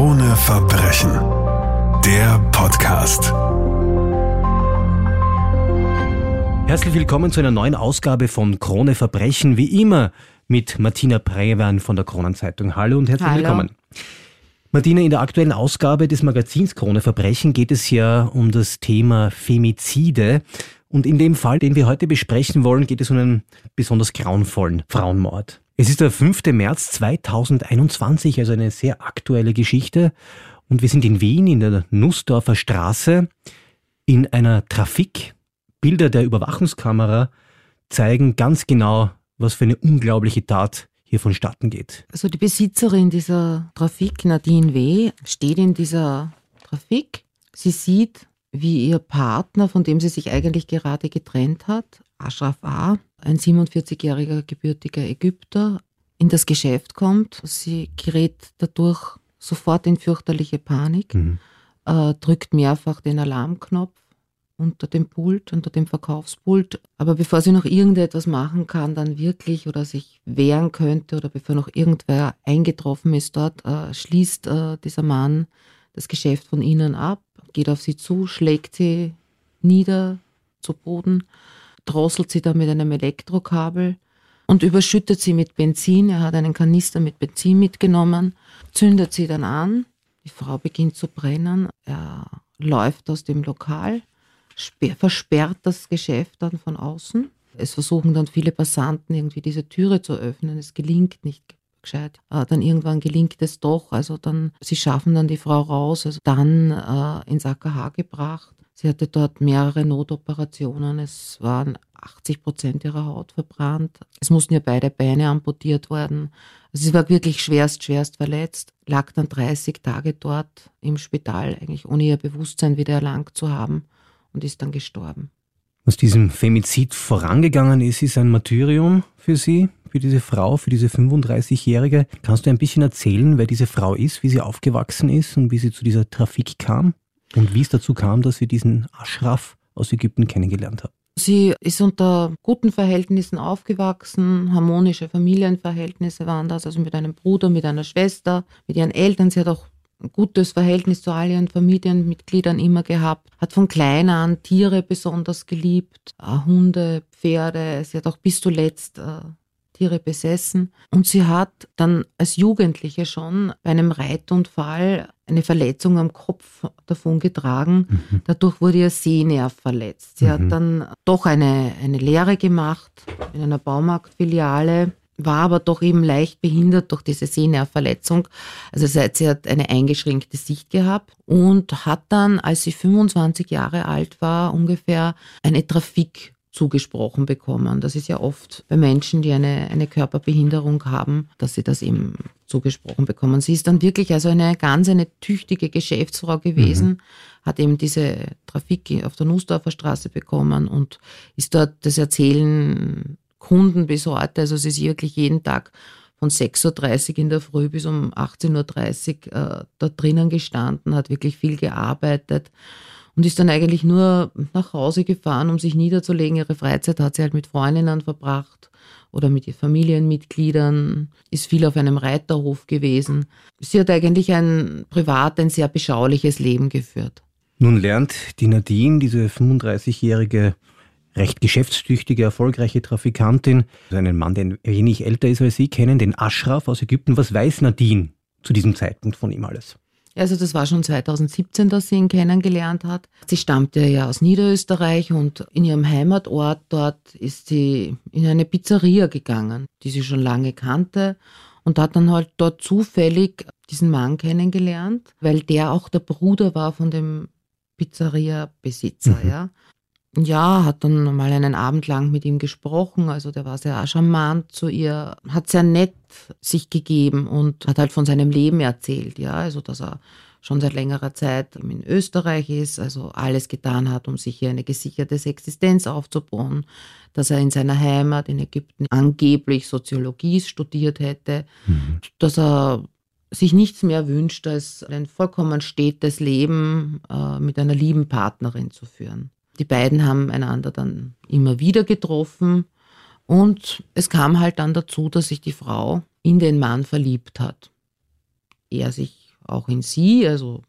Krone Verbrechen. Der Podcast. Herzlich willkommen zu einer neuen Ausgabe von Krone Verbrechen. Wie immer mit Martina Prewan von der Kronenzeitung. Hallo und herzlich Hallo. willkommen. Martina, in der aktuellen Ausgabe des Magazins Krone Verbrechen geht es ja um das Thema Femizide. Und in dem Fall, den wir heute besprechen wollen, geht es um einen besonders grauenvollen Frauenmord. Es ist der 5. März 2021, also eine sehr aktuelle Geschichte. Und wir sind in Wien in der Nussdorfer Straße in einer Trafik. Bilder der Überwachungskamera zeigen ganz genau, was für eine unglaubliche Tat hier vonstatten geht. Also die Besitzerin dieser Trafik, Nadine W., steht in dieser Trafik. Sie sieht, wie ihr Partner, von dem sie sich eigentlich gerade getrennt hat, Ashraf A., ein 47-jähriger gebürtiger Ägypter, in das Geschäft kommt. Sie gerät dadurch sofort in fürchterliche Panik, Mhm. äh, drückt mehrfach den Alarmknopf unter dem Pult, unter dem Verkaufspult. Aber bevor sie noch irgendetwas machen kann, dann wirklich oder sich wehren könnte oder bevor noch irgendwer eingetroffen ist dort, äh, schließt äh, dieser Mann das Geschäft von innen ab, geht auf sie zu, schlägt sie nieder zu Boden, drosselt sie dann mit einem Elektrokabel und überschüttet sie mit Benzin. Er hat einen Kanister mit Benzin mitgenommen, zündet sie dann an. Die Frau beginnt zu brennen. Er läuft aus dem Lokal, sperr- versperrt das Geschäft dann von außen. Es versuchen dann viele Passanten irgendwie diese Türe zu öffnen. Es gelingt nicht gescheit. Äh, dann irgendwann gelingt es doch. Also dann, sie schaffen dann die Frau raus, also dann äh, ins AKH gebracht. Sie hatte dort mehrere Notoperationen. Es waren 80 Prozent ihrer Haut verbrannt. Es mussten ihr beide Beine amputiert werden. Also sie war wirklich schwerst, schwerst verletzt, lag dann 30 Tage dort im Spital, eigentlich ohne ihr Bewusstsein wieder erlangt zu haben und ist dann gestorben. Was diesem Femizid vorangegangen ist, ist ein Martyrium für Sie, für diese Frau, für diese 35-Jährige. Kannst du ein bisschen erzählen, wer diese Frau ist, wie sie aufgewachsen ist und wie sie zu dieser Trafik kam? Und wie es dazu kam, dass sie diesen Ashraf aus Ägypten kennengelernt hat? Sie ist unter guten Verhältnissen aufgewachsen, harmonische Familienverhältnisse waren das, also mit einem Bruder, mit einer Schwester, mit ihren Eltern. Sie hat auch ein gutes Verhältnis zu all ihren Familienmitgliedern immer gehabt, hat von klein an Tiere besonders geliebt, äh, Hunde, Pferde. Sie hat auch bis zuletzt äh, Tiere besessen. Und sie hat dann als Jugendliche schon bei einem Reitunfall eine Verletzung am Kopf davongetragen. Dadurch wurde ihr Sehnerv verletzt. Sie Mhm. hat dann doch eine, eine Lehre gemacht in einer Baumarktfiliale, war aber doch eben leicht behindert durch diese Sehnervverletzung. Also hat- sie hat eine eingeschränkte Sicht gehabt und hat dann, als sie 25 Jahre alt war, ungefähr eine Trafik zugesprochen bekommen. Das ist ja oft bei Menschen, die eine, eine Körperbehinderung haben, dass sie das eben zugesprochen bekommen. Sie ist dann wirklich also eine ganz eine tüchtige Geschäftsfrau gewesen, hat eben diese Trafik auf der Nussdorfer Straße bekommen und ist dort, das erzählen Kunden bis heute, also sie ist wirklich jeden Tag von 6.30 Uhr in der Früh bis um 18.30 Uhr äh, da drinnen gestanden, hat wirklich viel gearbeitet und ist dann eigentlich nur nach Hause gefahren, um sich niederzulegen. Ihre Freizeit hat sie halt mit Freundinnen verbracht oder mit ihren Familienmitgliedern, ist viel auf einem Reiterhof gewesen. Sie hat eigentlich ein privat, ein sehr beschauliches Leben geführt. Nun lernt die Nadine, diese 35-jährige, recht geschäftstüchtige, erfolgreiche Trafikantin, also einen Mann, der ein wenig älter ist als sie, kennen, den Ashraf aus Ägypten. Was weiß Nadine zu diesem Zeitpunkt von ihm alles? Also das war schon 2017, dass sie ihn kennengelernt hat. Sie stammte ja aus Niederösterreich und in ihrem Heimatort dort ist sie in eine Pizzeria gegangen, die sie schon lange kannte und hat dann halt dort zufällig diesen Mann kennengelernt, weil der auch der Bruder war von dem Pizzeria-Besitzer, Mhm. ja. Ja, hat dann mal einen Abend lang mit ihm gesprochen, also der war sehr charmant zu ihr, hat sehr nett sich gegeben und hat halt von seinem Leben erzählt, ja, also dass er schon seit längerer Zeit in Österreich ist, also alles getan hat, um sich hier eine gesicherte Existenz aufzubauen, dass er in seiner Heimat in Ägypten angeblich Soziologie studiert hätte, dass er sich nichts mehr wünscht, als ein vollkommen stetes Leben äh, mit einer lieben Partnerin zu führen. Die beiden haben einander dann immer wieder getroffen und es kam halt dann dazu, dass sich die Frau in den Mann verliebt hat. Er sich auch in sie, also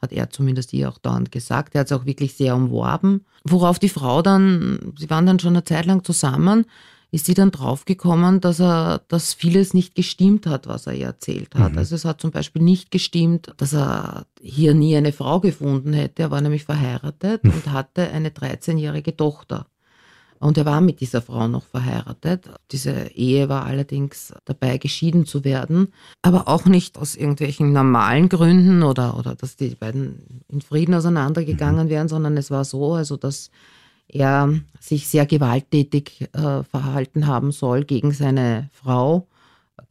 hat er zumindest ihr auch dauernd gesagt. Er hat es auch wirklich sehr umworben. Worauf die Frau dann, sie waren dann schon eine Zeit lang zusammen, ist sie dann draufgekommen, dass er, dass vieles nicht gestimmt hat, was er ihr erzählt hat. Mhm. Also es hat zum Beispiel nicht gestimmt, dass er hier nie eine Frau gefunden hätte. Er war nämlich verheiratet mhm. und hatte eine 13-jährige Tochter. Und er war mit dieser Frau noch verheiratet. Diese Ehe war allerdings dabei, geschieden zu werden. Aber auch nicht aus irgendwelchen normalen Gründen oder, oder dass die beiden in Frieden auseinandergegangen mhm. wären, sondern es war so, also dass er sich sehr gewalttätig äh, verhalten haben soll gegen seine Frau,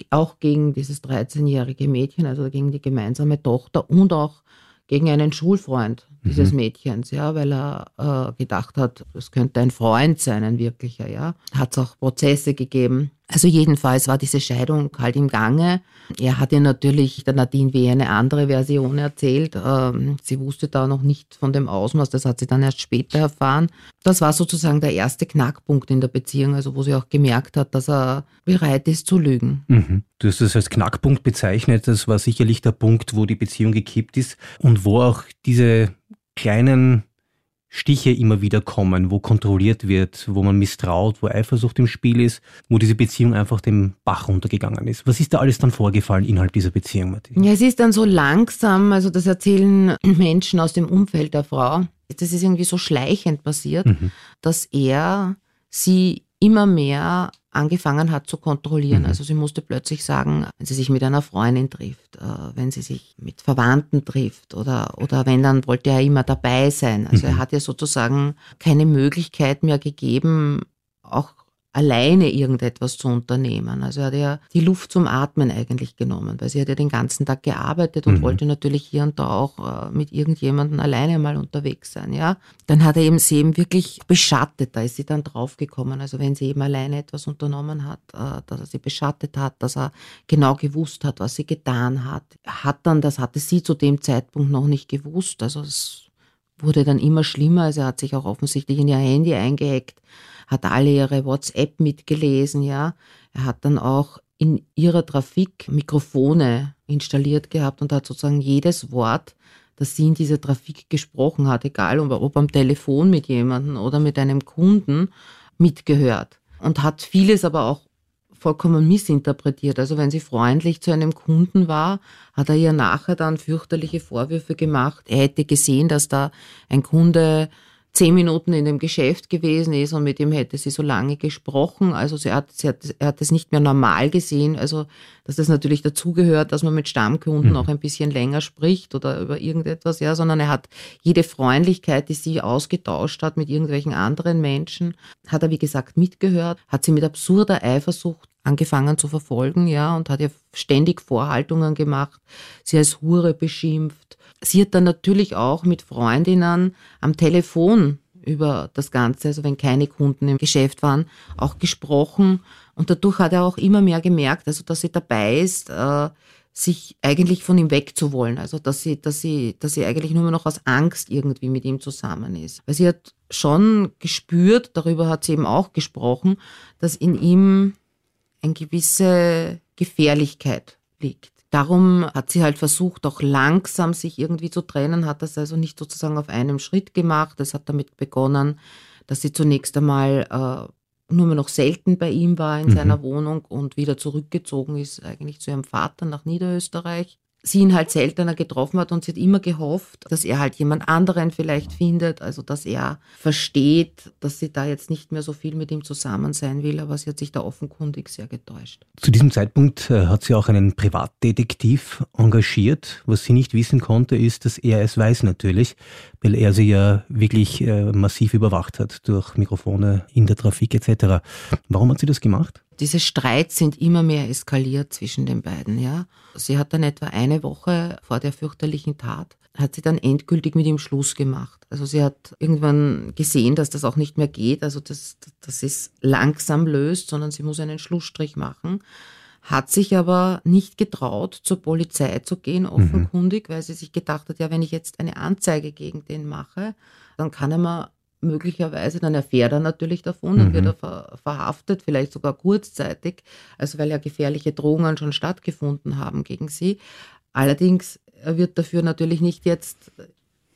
auch gegen dieses 13-jährige Mädchen, also gegen die gemeinsame Tochter und auch gegen einen Schulfreund dieses mhm. Mädchens, ja, weil er äh, gedacht hat, es könnte ein Freund sein, ein wirklicher, ja. Hat es auch Prozesse gegeben. Also jedenfalls war diese Scheidung halt im Gange. Er hat ihr natürlich der Nadine W. eine andere Version erzählt. Ähm, sie wusste da noch nicht von dem Ausmaß, das hat sie dann erst später erfahren. Das war sozusagen der erste Knackpunkt in der Beziehung, also wo sie auch gemerkt hat, dass er bereit ist zu lügen. Mhm. Du hast das als Knackpunkt bezeichnet. Das war sicherlich der Punkt, wo die Beziehung gekippt ist und wo auch diese kleinen Stiche immer wieder kommen, wo kontrolliert wird, wo man misstraut, wo Eifersucht im Spiel ist, wo diese Beziehung einfach dem Bach runtergegangen ist. Was ist da alles dann vorgefallen innerhalb dieser Beziehung, Martin? Ja, es ist dann so langsam, also das erzählen Menschen aus dem Umfeld der Frau, das ist irgendwie so schleichend passiert, mhm. dass er sie immer mehr angefangen hat zu kontrollieren. Mhm. Also sie musste plötzlich sagen, wenn sie sich mit einer Freundin trifft, äh, wenn sie sich mit Verwandten trifft oder, oder wenn, dann wollte er immer dabei sein. Also mhm. er hat ja sozusagen keine Möglichkeit mehr gegeben, auch alleine irgendetwas zu unternehmen. Also er hat ja die Luft zum Atmen eigentlich genommen, weil sie hat ja den ganzen Tag gearbeitet und mhm. wollte natürlich hier und da auch äh, mit irgendjemandem alleine mal unterwegs sein, ja. Dann hat er eben sie eben wirklich beschattet, da ist sie dann draufgekommen. Also wenn sie eben alleine etwas unternommen hat, äh, dass er sie beschattet hat, dass er genau gewusst hat, was sie getan hat. Hat dann, das hatte sie zu dem Zeitpunkt noch nicht gewusst, also es wurde dann immer schlimmer, also er hat sich auch offensichtlich in ihr Handy eingehackt hat alle ihre WhatsApp mitgelesen, ja. Er hat dann auch in ihrer Trafik Mikrofone installiert gehabt und hat sozusagen jedes Wort, das sie in dieser Trafik gesprochen hat, egal ob am Telefon mit jemandem oder mit einem Kunden, mitgehört. Und hat vieles aber auch vollkommen missinterpretiert. Also wenn sie freundlich zu einem Kunden war, hat er ihr nachher dann fürchterliche Vorwürfe gemacht. Er hätte gesehen, dass da ein Kunde zehn Minuten in dem Geschäft gewesen ist und mit ihm hätte sie so lange gesprochen. Also sie hat, sie hat, er hat es nicht mehr normal gesehen. Also, dass das natürlich dazugehört, dass man mit Stammkunden mhm. auch ein bisschen länger spricht oder über irgendetwas, ja, sondern er hat jede Freundlichkeit, die sie ausgetauscht hat mit irgendwelchen anderen Menschen, hat er, wie gesagt, mitgehört, hat sie mit absurder Eifersucht angefangen zu verfolgen, ja, und hat ihr ständig Vorhaltungen gemacht, sie als Hure beschimpft, Sie hat dann natürlich auch mit Freundinnen am Telefon über das Ganze, also wenn keine Kunden im Geschäft waren, auch gesprochen. Und dadurch hat er auch immer mehr gemerkt, also dass sie dabei ist, äh, sich eigentlich von ihm wegzuwollen. Also dass sie, dass sie, dass sie eigentlich nur noch aus Angst irgendwie mit ihm zusammen ist. Weil sie hat schon gespürt, darüber hat sie eben auch gesprochen, dass in ihm eine gewisse Gefährlichkeit liegt. Darum hat sie halt versucht, auch langsam sich irgendwie zu trennen, hat das also nicht sozusagen auf einem Schritt gemacht. Es hat damit begonnen, dass sie zunächst einmal äh, nur mehr noch selten bei ihm war in mhm. seiner Wohnung und wieder zurückgezogen ist, eigentlich zu ihrem Vater nach Niederösterreich sie ihn halt seltener getroffen hat und sie hat immer gehofft, dass er halt jemand anderen vielleicht findet, also dass er versteht, dass sie da jetzt nicht mehr so viel mit ihm zusammen sein will, aber sie hat sich da offenkundig sehr getäuscht. Zu diesem Zeitpunkt äh, hat sie auch einen Privatdetektiv engagiert. Was sie nicht wissen konnte, ist, dass er es weiß natürlich, weil er sie ja wirklich äh, massiv überwacht hat durch Mikrofone in der Trafik etc. Warum hat sie das gemacht? Diese Streits sind immer mehr eskaliert zwischen den beiden, ja. Sie hat dann etwa eine Woche vor der fürchterlichen Tat, hat sie dann endgültig mit ihm Schluss gemacht. Also sie hat irgendwann gesehen, dass das auch nicht mehr geht, also dass, dass es langsam löst, sondern sie muss einen Schlussstrich machen. Hat sich aber nicht getraut, zur Polizei zu gehen, mhm. offenkundig, mhm. weil sie sich gedacht hat, ja, wenn ich jetzt eine Anzeige gegen den mache, dann kann er mir möglicherweise, dann erfährt er natürlich davon, dann mhm. wird er ver verhaftet, vielleicht sogar kurzzeitig, also weil ja gefährliche Drohungen schon stattgefunden haben gegen sie. Allerdings er wird dafür natürlich nicht jetzt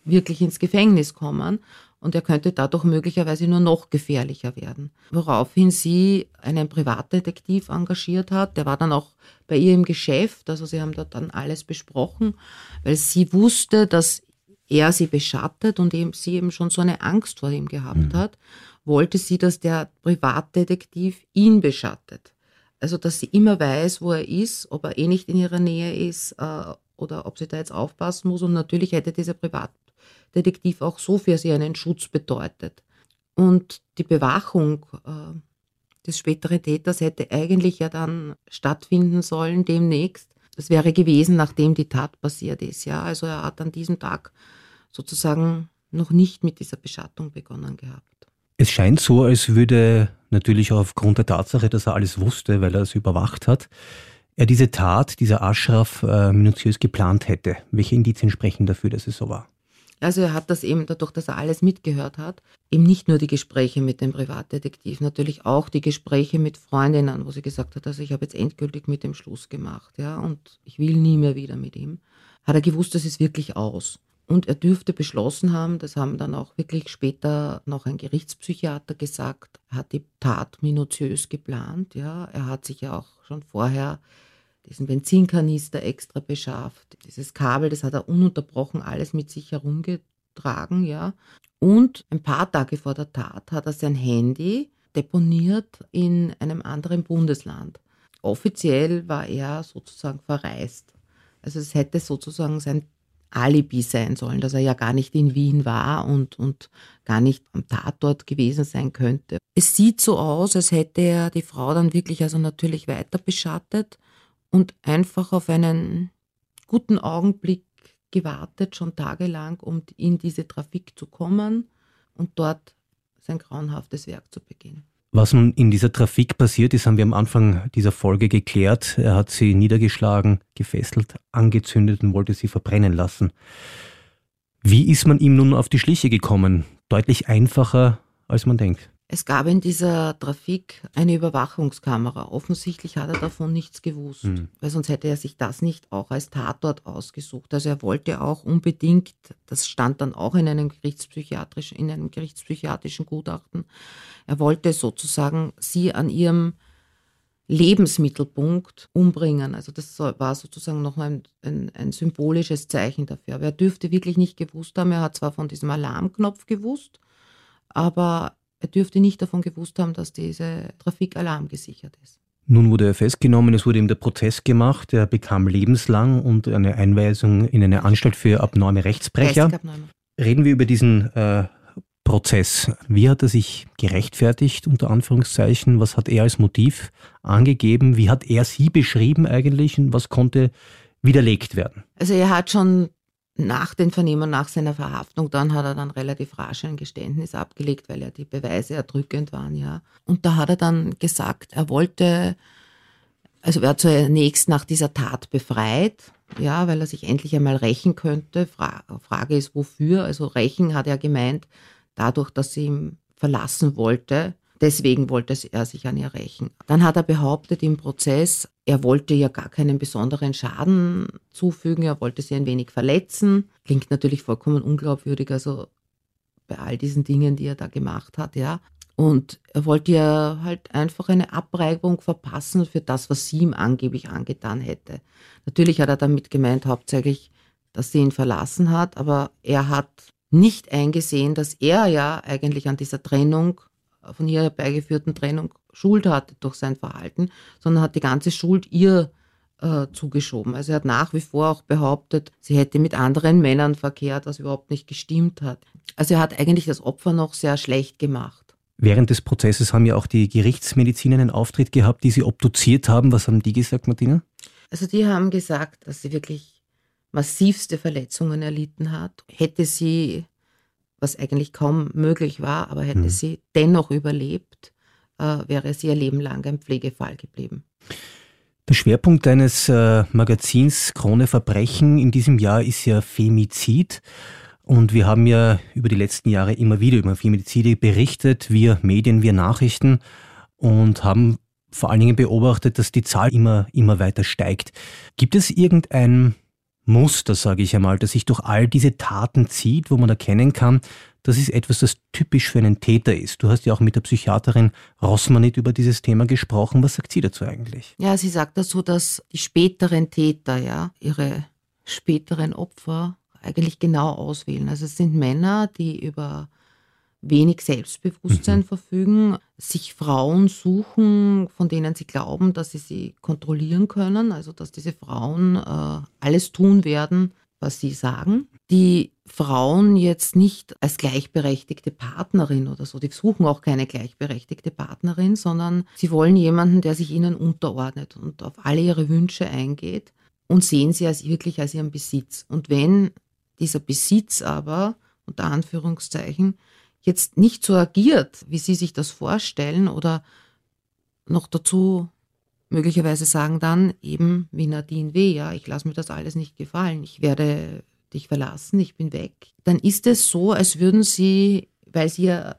wirklich ins Gefängnis kommen und er könnte dadurch möglicherweise nur noch gefährlicher werden. Woraufhin sie einen Privatdetektiv engagiert hat, der war dann auch bei ihr im Geschäft, also sie haben dort dann alles besprochen, weil sie wusste, dass er sie beschattet und eben, sie eben schon so eine Angst vor ihm gehabt mhm. hat, wollte sie, dass der Privatdetektiv ihn beschattet. Also, dass sie immer weiß, wo er ist, ob er eh nicht in ihrer Nähe ist äh, oder ob sie da jetzt aufpassen muss. Und natürlich hätte dieser Privatdetektiv auch so für sie einen Schutz bedeutet. Und die Bewachung äh, des späteren Täters hätte eigentlich ja dann stattfinden sollen demnächst. Das wäre gewesen, nachdem die Tat passiert ist. Ja, also er hat an diesem Tag sozusagen noch nicht mit dieser Beschattung begonnen gehabt. Es scheint so, als würde natürlich auch aufgrund der Tatsache, dass er alles wusste, weil er es überwacht hat, er diese Tat, dieser Ashraf, äh, minutiös geplant hätte. Welche Indizien sprechen dafür, dass es so war? Also er hat das eben dadurch, dass er alles mitgehört hat, eben nicht nur die Gespräche mit dem Privatdetektiv, natürlich auch die Gespräche mit Freundinnen, wo sie gesagt hat, also ich habe jetzt endgültig mit dem Schluss gemacht, ja, und ich will nie mehr wieder mit ihm. Hat er gewusst, das ist wirklich aus. Und er dürfte beschlossen haben, das haben dann auch wirklich später noch ein Gerichtspsychiater gesagt, hat die Tat minutiös geplant. Ja. Er hat sich ja auch schon vorher diesen Benzinkanister extra beschafft. Dieses Kabel, das hat er ununterbrochen alles mit sich herumgetragen. Ja. Und ein paar Tage vor der Tat hat er sein Handy deponiert in einem anderen Bundesland. Offiziell war er sozusagen verreist. Also es hätte sozusagen sein Alibi sein sollen, dass er ja gar nicht in Wien war und, und gar nicht am Tatort gewesen sein könnte. Es sieht so aus, als hätte er die Frau dann wirklich also natürlich weiter beschattet und einfach auf einen guten Augenblick gewartet, schon tagelang, um in diese Trafik zu kommen und dort sein grauenhaftes Werk zu beginnen. Was nun in dieser Trafik passiert ist, haben wir am Anfang dieser Folge geklärt. Er hat sie niedergeschlagen, gefesselt, angezündet und wollte sie verbrennen lassen. Wie ist man ihm nun auf die Schliche gekommen? Deutlich einfacher, als man denkt. Es gab in dieser Trafik eine Überwachungskamera. Offensichtlich hat er davon nichts gewusst, mhm. weil sonst hätte er sich das nicht auch als Tatort ausgesucht. Also er wollte auch unbedingt, das stand dann auch in einem gerichtspsychiatrischen, in einem gerichtspsychiatrischen Gutachten, er wollte sozusagen sie an ihrem Lebensmittelpunkt umbringen. Also das war sozusagen noch ein, ein, ein, symbolisches Zeichen dafür. Aber er dürfte wirklich nicht gewusst haben. Er hat zwar von diesem Alarmknopf gewusst, aber er dürfte nicht davon gewusst haben, dass diese Trafikalarm gesichert ist. Nun wurde er festgenommen, es wurde ihm der Prozess gemacht, er bekam lebenslang und eine Einweisung in eine Anstalt für abnorme Rechtsbrecher. Reden wir über diesen äh, Prozess. Wie hat er sich gerechtfertigt, unter Anführungszeichen? Was hat er als Motiv angegeben? Wie hat er sie beschrieben eigentlich und was konnte widerlegt werden? Also er hat schon nach den Vernehmungen, nach seiner Verhaftung, dann hat er dann relativ rasch ein Geständnis abgelegt, weil ja die Beweise erdrückend waren, ja. Und da hat er dann gesagt, er wollte, also er zunächst nach dieser Tat befreit, ja, weil er sich endlich einmal rächen könnte. Fra Frage ist, wofür? Also rächen hat er gemeint, dadurch, dass sie ihn verlassen wollte, Deswegen wollte er sich an ihr rächen. Dann hat er behauptet im Prozess, er wollte ihr gar keinen besonderen Schaden zufügen, er wollte sie ein wenig verletzen. Klingt natürlich vollkommen unglaubwürdig, also bei all diesen Dingen, die er da gemacht hat, ja. Und er wollte ihr halt einfach eine Abreibung verpassen für das, was sie ihm angeblich angetan hätte. Natürlich hat er damit gemeint, hauptsächlich, dass sie ihn verlassen hat, aber er hat nicht eingesehen, dass er ja eigentlich an dieser Trennung von ihr herbeigeführten Trennung Schuld hatte durch sein Verhalten, sondern hat die ganze Schuld ihr äh, zugeschoben. Also er hat nach wie vor auch behauptet, sie hätte mit anderen Männern verkehrt, was überhaupt nicht gestimmt hat. Also er hat eigentlich das Opfer noch sehr schlecht gemacht. Während des Prozesses haben ja auch die Gerichtsmediziner einen Auftritt gehabt, die sie obduziert haben. Was haben die gesagt, Martina? Also die haben gesagt, dass sie wirklich massivste Verletzungen erlitten hat. Hätte sie was eigentlich kaum möglich war, aber hätte mhm. sie dennoch überlebt, äh, wäre sie ihr Leben lang ein Pflegefall geblieben. Der Schwerpunkt deines äh, Magazins Krone Verbrechen in diesem Jahr ist ja Femizid. Und wir haben ja über die letzten Jahre immer wieder über Femizide berichtet, wir Medien, wir Nachrichten und haben vor allen Dingen beobachtet, dass die Zahl immer, immer weiter steigt. Gibt es irgendein Muster, sage ich einmal, das sich durch all diese Taten zieht, wo man erkennen kann, das ist etwas, das typisch für einen Täter ist. Du hast ja auch mit der Psychiaterin Rossmanit über dieses Thema gesprochen. Was sagt sie dazu eigentlich? Ja, sie sagt dazu, dass die späteren Täter, ja, ihre späteren Opfer eigentlich genau auswählen. Also es sind Männer, die über wenig Selbstbewusstsein mhm. verfügen, sich Frauen suchen, von denen sie glauben, dass sie sie kontrollieren können, also dass diese Frauen äh, alles tun werden, was sie sagen. Die Frauen jetzt nicht als gleichberechtigte Partnerin oder so, die suchen auch keine gleichberechtigte Partnerin, sondern sie wollen jemanden, der sich ihnen unterordnet und auf alle ihre Wünsche eingeht und sehen sie als wirklich als ihren Besitz. Und wenn dieser Besitz aber, unter Anführungszeichen, jetzt nicht so agiert, wie Sie sich das vorstellen oder noch dazu möglicherweise sagen dann eben wie Nadine W., ja, ich lasse mir das alles nicht gefallen, ich werde dich verlassen, ich bin weg, dann ist es so, als würden Sie, weil Sie ja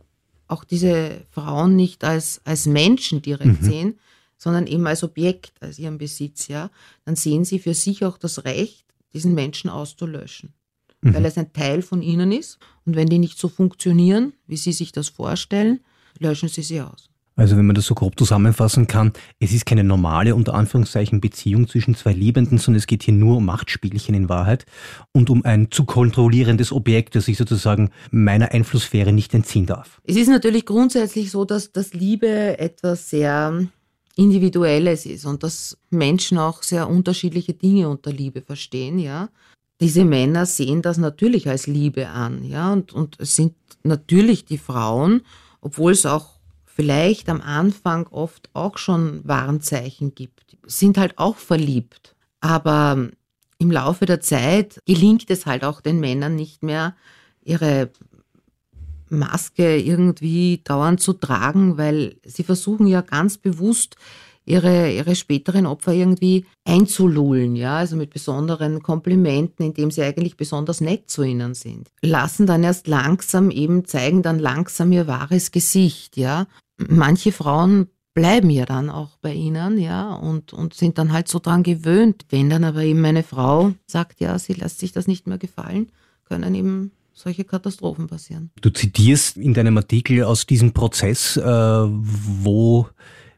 auch diese Frauen nicht als, als Menschen direkt mhm. sehen, sondern eben als Objekt, als ihren Besitz, ja, dann sehen Sie für sich auch das Recht, diesen Menschen auszulöschen mhm. weil es ein Teil von ihnen ist. Und wenn die nicht so funktionieren, wie sie sich das vorstellen, löschen sie sie aus. Also wenn man das so grob zusammenfassen kann, es ist keine normale, unter Anführungszeichen, Beziehung zwischen zwei Liebenden, sondern es geht hier nur um Machtspielchen in Wahrheit und um ein zu kontrollierendes Objekt, das ich sozusagen meiner Einflusssphäre nicht entziehen darf. Es ist natürlich grundsätzlich so, dass, dass Liebe etwas sehr Individuelles ist und dass Menschen auch sehr unterschiedliche Dinge unter Liebe verstehen, ja diese Männer sehen das natürlich als Liebe an, ja, und, und es sind natürlich die Frauen, obwohl es auch vielleicht am Anfang oft auch schon Warnzeichen gibt, sind halt auch verliebt. Aber im Laufe der Zeit gelingt es halt auch den Männern nicht mehr, ihre Maske irgendwie dauernd zu tragen, weil sie versuchen ja ganz bewusst ihre, ihre späteren Opfer irgendwie einzulullen, ja, also mit besonderen Komplimenten, indem sie eigentlich besonders nett zu ihnen sind. Lassen dann erst langsam eben, zeigen dann langsam ihr wahres Gesicht, ja. Manche Frauen bleiben ja dann auch bei ihnen, ja, und, und sind dann halt so dran gewöhnt. Wenn dann aber eben eine Frau sagt, ja, sie lässt sich das nicht mehr gefallen, können eben solche Katastrophen passieren. Du zitierst in deinem Artikel aus diesem Prozess, äh, wo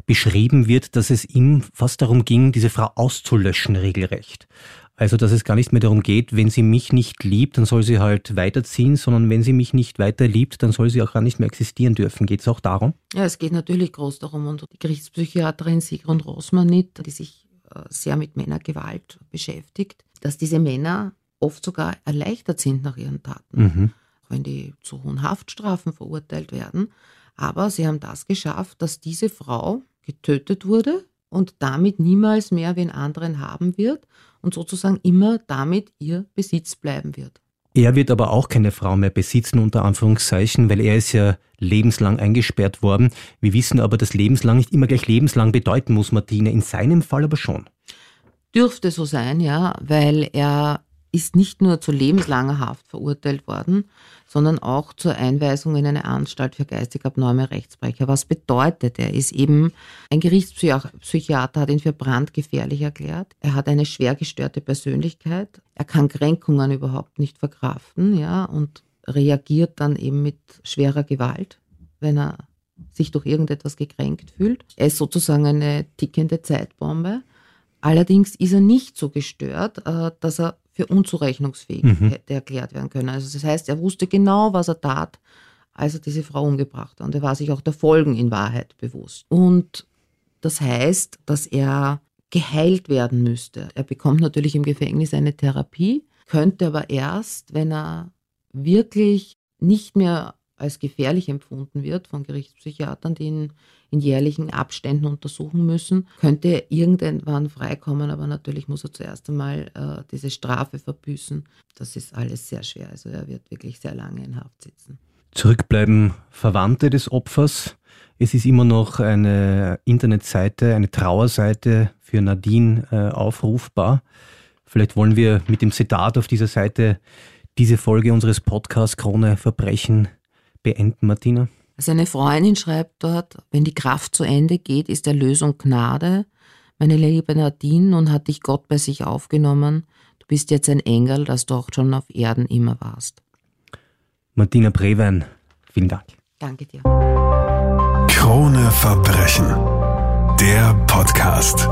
beschrieben wird, dass es ihm fast darum ging, diese Frau auszulöschen, regelrecht. Also, dass es gar nicht mehr darum geht, wenn sie mich nicht liebt, dann soll sie halt weiterziehen, sondern wenn sie mich nicht weiter liebt, dann soll sie auch gar nicht mehr existieren dürfen. Geht es auch darum? Ja, es geht natürlich groß darum. Und die Gerichtspsychiaterin Sigrun Rosmanit, die sich äh, sehr mit Männergewalt beschäftigt, dass diese Männer oft sogar erleichtert sind nach ihren Taten, mhm. wenn die zu hohen Haftstrafen verurteilt werden. Aber sie haben das geschafft, dass diese Frau getötet wurde und damit niemals mehr wen anderen haben wird und sozusagen immer damit ihr Besitz bleiben wird. Er wird aber auch keine Frau mehr besitzen, unter Anführungszeichen, weil er ist ja lebenslang eingesperrt worden. Wir wissen aber, dass lebenslang nicht immer gleich lebenslang bedeuten muss, Martine. In seinem Fall aber schon. Dürfte so sein, ja, weil er ist nicht nur zu lebenslanger Haft verurteilt worden, sondern auch zur Einweisung in eine Anstalt für geistig abnorme Rechtsbrecher. Was bedeutet? Er ist eben ein Gerichtspsychiater, hat ihn für brandgefährlich erklärt. Er hat eine schwer gestörte Persönlichkeit. Er kann Kränkungen überhaupt nicht verkraften, ja, und reagiert dann eben mit schwerer Gewalt, wenn er sich durch irgendetwas gekränkt fühlt. Er ist sozusagen eine tickende Zeitbombe. Allerdings ist er nicht so gestört, äh, dass er für unzurechnungsfähig mhm. hätte erklärt werden können. Also das heißt, er wusste genau, was er tat, als er diese Frau umgebracht hat. Und er war sich auch der Folgen in Wahrheit bewusst. Und das heißt, dass er geheilt werden müsste. Er bekommt natürlich im Gefängnis eine Therapie, könnte aber erst, wenn er wirklich nicht mehr als gefährlich empfunden wird von Gerichtspsychiatern, die ihn in jährlichen Abständen untersuchen müssen, könnte irgendwann freikommen, aber natürlich muss er zuerst einmal äh, diese Strafe verbüßen. Das ist alles sehr schwer. Also er wird wirklich sehr lange in Haft sitzen. Zurückbleiben Verwandte des Opfers. Es ist immer noch eine Internetseite, eine Trauerseite für Nadine äh, aufrufbar. Vielleicht wollen wir mit dem Zitat auf dieser Seite diese Folge unseres Podcasts Krone Verbrechen beenden, Martina. Also eine Freundin schreibt dort, wenn die Kraft zu Ende geht, ist Erlösung Gnade. Meine liebe Nadine, nun hat dich Gott bei sich aufgenommen. du bist jetzt ein Engel, dass du auch schon auf Erden immer warst. Martina Brewein, vielen Dank. Danke dir. Krone Verbrechen. Der Podcast.